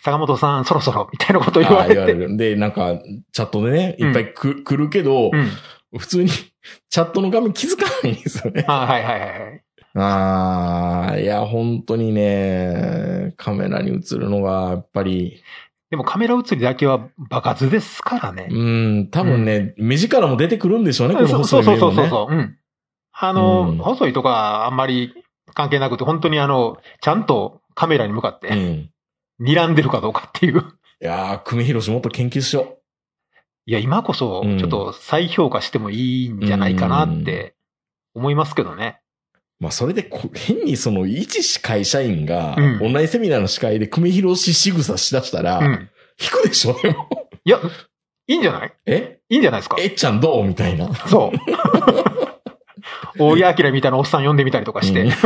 坂本さんそろそろみたいなこと言われて。れる。で、なんか、チャットでね、いっぱいく、来るけど、うん。普通に チャットの画面気づかないんですよね。あはいはいはいはい。ああ、いや、本当にね、カメラに映るのが、やっぱり、でもカメラ映りだけは爆発ですからね。うん、多分ね、目力も出てくるんでしょうね、このそう細そうそう。そうそう。うん。あの、うん細いとかあんまり関係なくて、本当にあの、ちゃんとカメラに向かって、うん。睨んでるかどうかっていう。いやー、久米宏もっと研究しよいや、今こそうん、ちょっと再評価してもいいんじゃないかなって思いますけどね。う。まあ、それでこ、変にその、一司会社員が、うんオンラインセミナーの司会で久米宏仕草しだしたら、うん。引くでしょ、でも。いや、いいんじゃない？え？いいんじゃないですか？えっちゃんどう？みたいな。そう。大井明みたいなおっさん呼んでみたりとかして。うん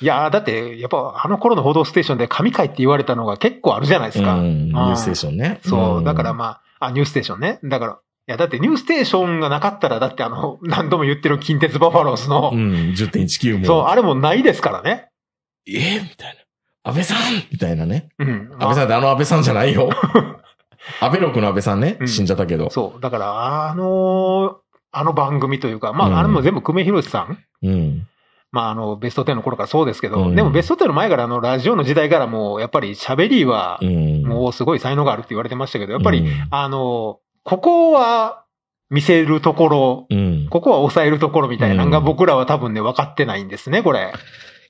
いやーだって、やっぱあの頃の報道ステーションで神回って言われたのが結構あるじゃないですか。うん、ニューステーションね。そう、んだからまあ、あ、ニュースステーションね。だから、や、だってニューステーションがなかったら、だってあの、何度も言ってる近鉄バファローズの、うん、10.19も。そう、あれもないですからね。えーみたいな。安倍さんみたいなね。うん。安倍さんってあの安倍さんじゃないよ。安倍六の安倍さんね、うん死んじゃったけど。そう。だから、あのあの番組というか、まあ、うんあれも全部久米宏さんうん。まあ、あの、ベスト10の頃からそうですけど、うんでもベスト10の前から、あの、ラジオの時代からもう、やっぱり喋りはう、ん。もうすごい才能があるって言われてましたけど、やっぱり、うんあの、ここは見せるところ、うん。ここは抑えるところみたいなのがうん僕らは多分ね、分かってないんですね、これ。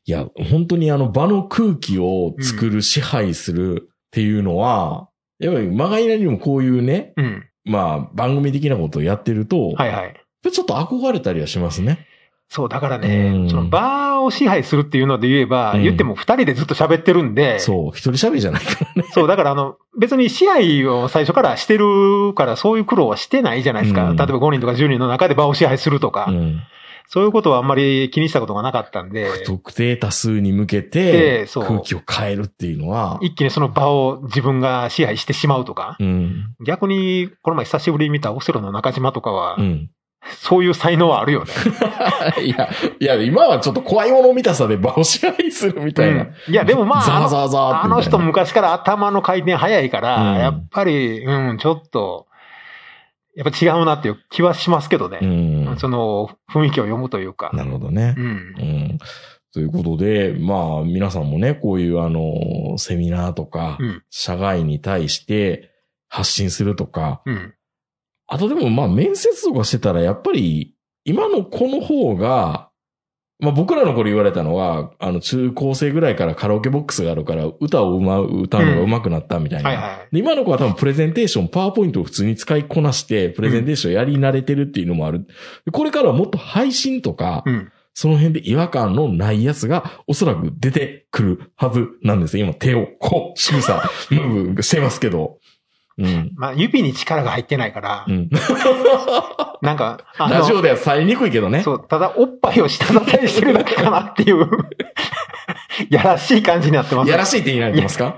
いや、本当にあの場の空気を作る、支配するっていうのは、やっぱりまがいなりにもこういうね、うん。まあ番組的なことをやってると、はいはい。ちょっと憧れたりはしますね。そう、だからね、うんその場を支配するっていうので言えば、うん言っても二人でずっと喋ってるんで、そう、一人喋りじゃないからね。そう、だからあの、別に支配を最初からしてるから、そういう苦労はしてないじゃないですか。うん例えば5人とか10人の中で場を支配するとか、うん。そういうことはあんまり気にしたことがなかったんで、不特定多数に向けでて空気を変えるっていうのは、一気にその場を自分が支配してしまうとか、うん。逆に、この前久しぶりに見たオセロの中島とかは、うん。そういう才能はあるよね。いや、いや、今はちょっと怖いもの見たさで場を支配するみたいな。うんいや、でもまあ、ザーあのザーザーあの人昔から頭の回転早いから、うんやっぱり、うん、ちょっと、やっぱ違うなっていう気はしますけどうね。ん。その雰囲気を読むというか。なるほどねう。んう。ん。ということで、まあ、皆さんもね、こういうあの、セミナーとか、うん。社外に対して発信するとか、うん。あとでもまあ、面接とかしてたら、やっぱり、今の子の方が、まあ僕らの頃言われたのは、あの、中高生ぐらいからカラオケボックスがあるから、歌を歌う、歌うのが上手くなったみたいな。はいはい。で今の子は多分プレゼンテーション、パワーポイントを普通に使いこなして、プレゼンテーションやり慣れてるっていうのもある。でこれからはもっと配信とか、うん。その辺で違和感のないやつがおそらく出てくるはずなんですよ。今手をこう、仕草、ムーブしてますけど。うん。まあ、指に力が入ってないからう、ん。なんか、あラジオの、では伝えにくいけどね。そう、ただおっぱいを下支えしてるだけかなっていう、やらしい感じになってます。やらしいって言いられてますか？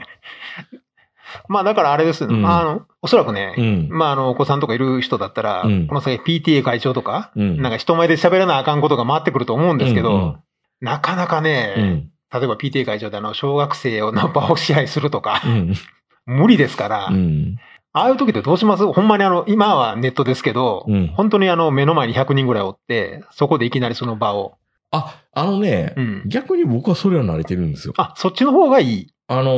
まあ、だからあれですよ、うんあの、おそらくね、うん。まあ、あの、お子さんとかいる人だったら、うんこの先 PTA 会長とか、うん。なんか人前で喋らなあかんことが回ってくると思うんですけど、うんなかなかね、うん。例えば PTA 会長であの、小学生の場を支配するとかう、ん。無理ですから、うん。ああいう時ってどうします？ほんまにあの、今はネットですけど、うん本当にあの、目の前に100人ぐらいおって、そこでいきなりその場を。あ、あのね、うん。逆に僕はそれは慣れてるんですよ。あ、そっちの方がいい？あの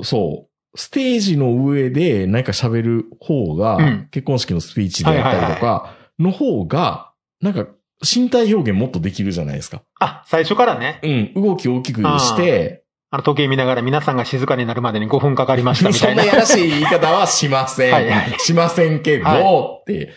ーそう。ステージの上で何か喋る方が、うん結婚式のスピーチであったりとか、の方が、なんか身体表現もっとできるじゃないですか。あ、最初からね、うん。動きを大きくして、あの、時計見ながら皆さんが静かになるまでに5分かかりました みたいな。そんなやらしい言い方はしません。はいはいしませんけど、はって。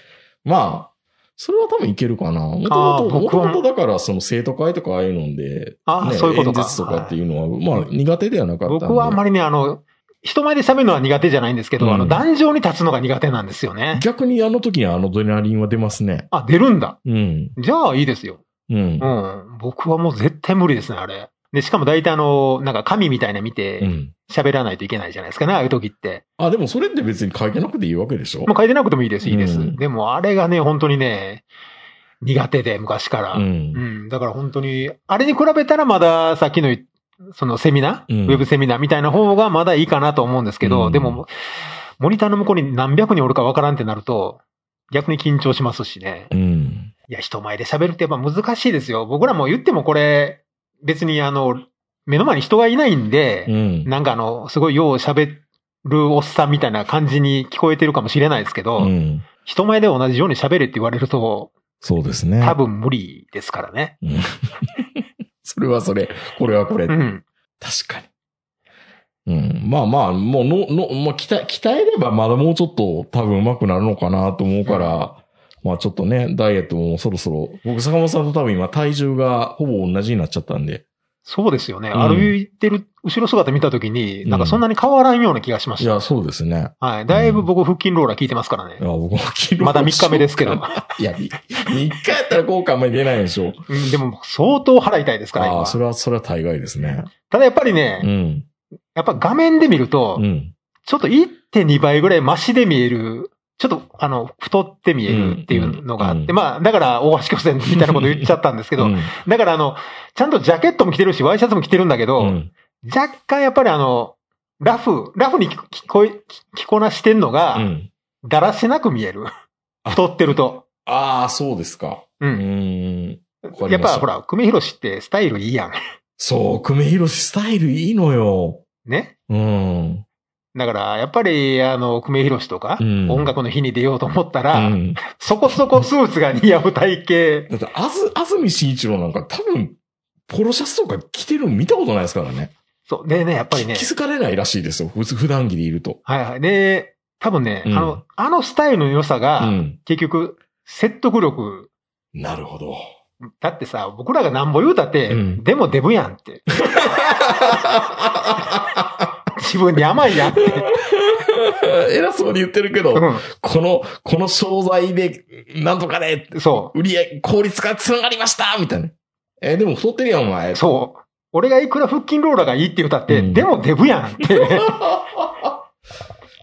まあ、それは多分いけるかな。もともと、ともとだからその生徒会とかああいうので、あ、ねそういうことか。演説とかっていうのは、まあ苦手ではなかった。僕はあんまりね、あの、人前で喋るのは苦手じゃないんですけど、うんあの、壇上に立つのが苦手なんですよね。逆にあの時にあのドレナリンは出ますね。あ、出るんだ。うん。じゃあいいですよ。うんう。ん。僕はもう絶対無理ですね、あれ。で、しかも大体あの、なんか紙みたいなの見うて、ん。喋らないといけないじゃないですかね、ああいう時って。あ、でもそれって別に書いてなくていいわけでしょ？まあ書いてなくてもいいです、いいです。うんでもあれがね、本当にね、苦手で、昔から。ううん。ん。だから本当に、あれに比べたらまださっきのそのセミナー、うんウェブセミナーみたいな方がまだいいかなと思うんですけど、うんでも、モニターの向こうに何百人おるかわからんってなると、逆に緊張しますしね。うん。いや、人前で喋るってやっぱ難しいですよ。僕らも言ってもこれ、別にあの、目の前に人がいないんで、うん。なんかあの、すごいよう喋るおっさんみたいな感じに聞こえてるかもしれないですけど、うん。人前で同じように喋れって言われると、そうですね。多分無理ですからね。うん それはそれ、これはこれ。うん。確かに。うん。まあまあ、もうの、の、まあ、鍛え、鍛えればまだもうちょっと多分上手くなるのかなと思うから、まあちょっとね、ダイエットもそろそろ、僕坂本さんと多分今体重がほぼ同じになっちゃったんで、そうですよね。うん歩いてる後ろ姿見たときに、なんかそんなに変わらんような気がしました。いや、そうですね。はい。だいぶ僕腹筋ローラー効いてますからねい。や、僕も昨日まだ3日目ですけど。いや、3日やったら効果あんまり出ないでしょ。うん、でも相当払いたいですから、今ああ、それは、それは大概ですね。ただやっぱりね、うん。やっぱ画面で見ると、うん。ちょっと1.2倍ぐらいマシで見えるちょっと、あの、太って見えるっていうのがあって、うんうんまあ、だから、大橋巨船みたいなこと言っちゃったんですけど、うんだからあの、ちゃんとジャケットも着てるし、ワイシャツも着てるんだけど、うん若干やっぱりあの、ラフ、ラフに着こい着こなしてんのが、うんだらしなく見える。太ってると。ああ、そうですか。う。うんーん。やっぱほら、久米宏ってスタイルいいやん。そう、久米宏スタイルいいのよ。ね？うん。だから、やっぱり、あの、久米宏とか、うん音楽の日に出ようと思ったうら、ん。そこそこスーツが似合う体型。だって、あず、安住紳一郎なんか多分、ポロシャツとか着てるの見たことないですからね。そう。でね、やっぱりね気、づかれないらしいですよ。普段着でいると。はいはい。で、多分ね、うんあの、あのスタイルの良さが、うん。結局、説得力。なるほど。だってさ、僕らがなんぼ言うたって、うんでもデブやんって。自分に甘いやんって。偉そうに言ってるけど、うこの、この商材で、なんとかね、ん。そ売り上げ、効率化繋がりましたみたいな。えーでも太ってるやん、お前。う。そう。俺がいくら腹筋ローラーがいいって言ったって、うんでもデブやんって。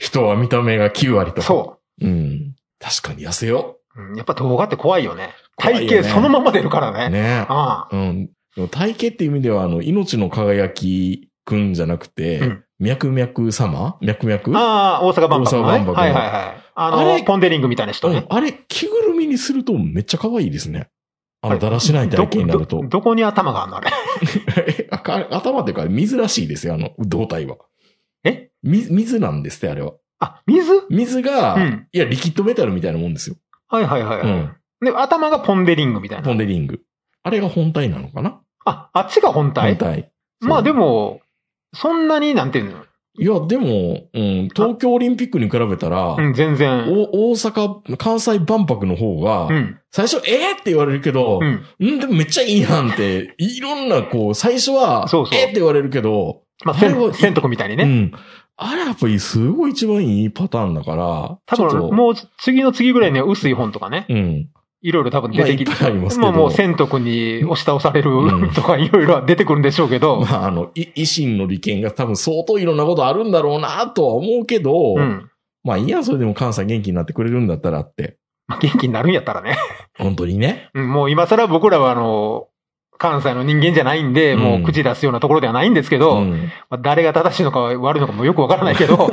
人は見た目が9割とか。。そううん。確かに痩せよう。うんやっぱ動画って怖いよね。体型そのまま出るからう。ね。ねああうん。体型っていう意味では、あの、命の輝きくんじゃなくて、うん脈々様？脈々？ああ、大阪万博のね。大阪万博のはいはいはい。あの、あれ？ポンデリングみたいな人ね。うん。あれ、着ぐるみにするとめっちゃ可愛いですね。あの、だらしない体型になるとどど。どこに頭があるのあれ？頭っていうか、水らしいですよ、あの、胴体は。え？水、水なんですって、あれは。あ、水？水が、うんいや、リキッドメタルみたいなもんですよ。はいはいはい。はいうん。で、頭がポンデリングみたいポな。ンデリング。あれが本体なのかな？あ、あっちが本体本体。まあでも。も、そんなになんていうの？いや、でも、うん、東京オリンピックに比べたら、うん、全然。お大阪、関西万博の方が、うん。最初、えー？って言われるけど、うん。うん、でもめっちゃいいやんって、いろんな、こう、最初は、そうそうえー？って言われるけど、まあ、あれは千、千徳みたいにね。うん。あれやっぱりすごい一番いいパターンだから、多分、もう次の次ぐらいには薄い本とかね。うん。いろいろ多分出てきて。まあいいまもう千徳に押し倒されるうん とかいろいろ出てくるんでしょうけど。まあ、あの、い維新の利権が多分相当いろんなことあるんだろうなとは思うけど、うん。まあいいや、それでも関西元気になってくれるんだったらって。まあ元気になるんやったらね。本当にね。うんもう今更僕らはあの、関西の人間じゃないんで、うんもう口出すようなところではないんですけど、うん。まあ、誰が正しいのか悪いのかもよくわからないけど、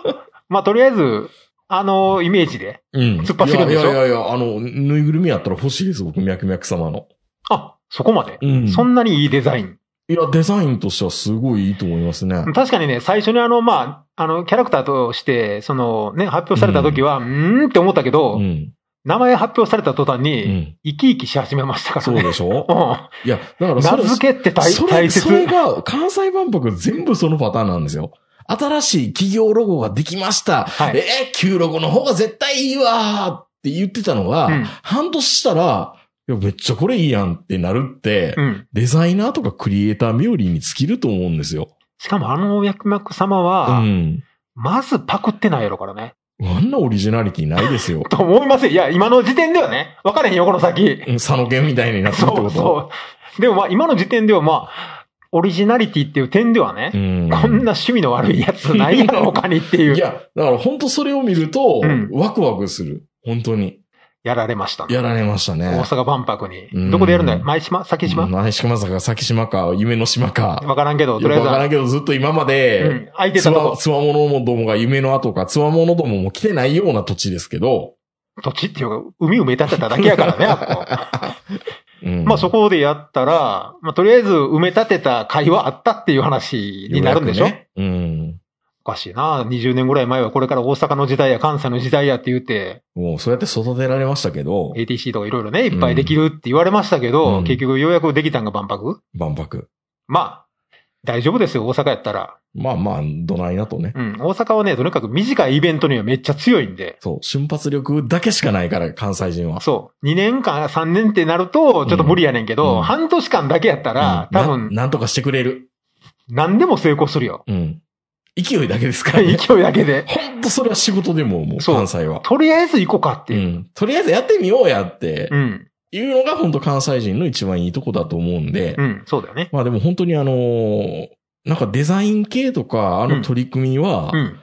まあとりあえず、あのイメージで？うん。突っ走るんでしょ？いやいやいやあの、ぬいぐるみやったら欲しいです、僕、脈々様の。あ、そこまで？うんそんなにいいデザイン？いや、デザインとしてはすごいいいと思いますね。確かにね、最初にあの、まあ、あの、キャラクターとして、そのね、発表された時は、うーんって思ったけど、うん。名前発表された途端うに、ん。生き生きし始めましたからね。そうでしょ？ういや、だからん。名それ、付けって大大切。それが、関西万博全部そのパターンなんですよ。新しい企業ロゴができました。はいえー、旧ロゴの方が絶対いいわーって言ってたのが、うん半年したら、いや、めっちゃこれいいやんってなるって、うん。デザイナーとかクリエイター冥利に尽きると思うんですよ。しかもあの脈々様は、うん。まずパクってないやろからね。あんなオリジナリティないですよ。と思いますよ。いや、今の時点ではね、分からへんよ、この先。うん佐野健みたいになってるってこと？そうそう。でもまあ、今の時点ではまあ、オリジナリティっていう点ではね、うん。こんな趣味の悪いやつないやろ、他にっていう。いや、だから本当それを見ると、うんワクワクする。本当に。やられましたね。やられましたね。大阪万博にうん。どこでやるんだよ？前島？先島？前島坂、先島か、夢の島か。わからんけど、とりあえずは、わからんけど、ずっと今まうで、ん、空いてつたとわ、つわものどもが夢の後か、つわものどもも来てないような土地ですけど、こ、土地っていうか、海埋め立てただけやからね、あ うん。こまあそこでやったら、まあとりあえず埋め立てた会はあったっていう話になるんでしょ、ねうん。おかしいな。20年ぐらい前はこれから大阪の時代や関西の時代やって言って、もうそうやって育てられましたけど、ATC とかいろいろね、いっぱいできるって言われましたけど、うん。結局ようやくできたんが万博？万博。まあ、大丈夫ですよ、大阪やったら。まあまあ、どないなとね。うん、大阪はね、とにかく短いイベントにはめっちゃ強いんで。そう、瞬発力だけしかないから、関西人は。そう。2年間、3年ってなると、ちょっと無理やねんけど、うん半年間だけやったら、うん多分、ななんとかしてくれる。何でも成功するよ。うん。勢いだけですからね。勢いだけで。ほんとそれは仕事でも、もう、関西は。とりあえず行こうかっていう。うん。とりあえずやってみようやってう、ん。いうのが本当関西人の一番いいとこだと思うんで、うん。そうだよね。まあでも本当にあのーなんかデザイン系とか、あの取り組みは、うん。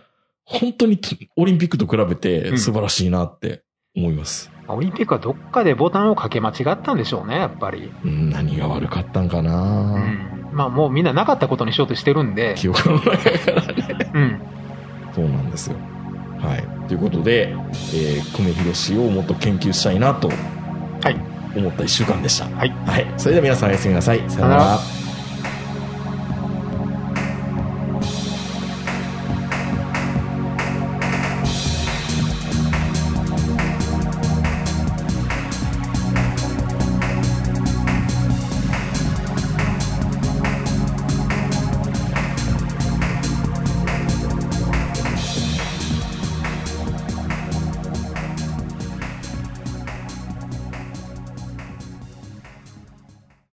本当にオリンピックと比べうてん素晴らしいなって思います。オリンピックはどっかでボタンをかけ間違ったんでしょうね、やっぱり。うん、何が悪かったんかうな、ん。まあもうみんななかったことにしようとしてるんで。記憶の中からね。うん。そうなんですよ。はい。ということで、えー、米広氏をもっと研究したいなとはい。思った一週間でした。はい。はい。それでは皆さんおやすみなさい。さよなら。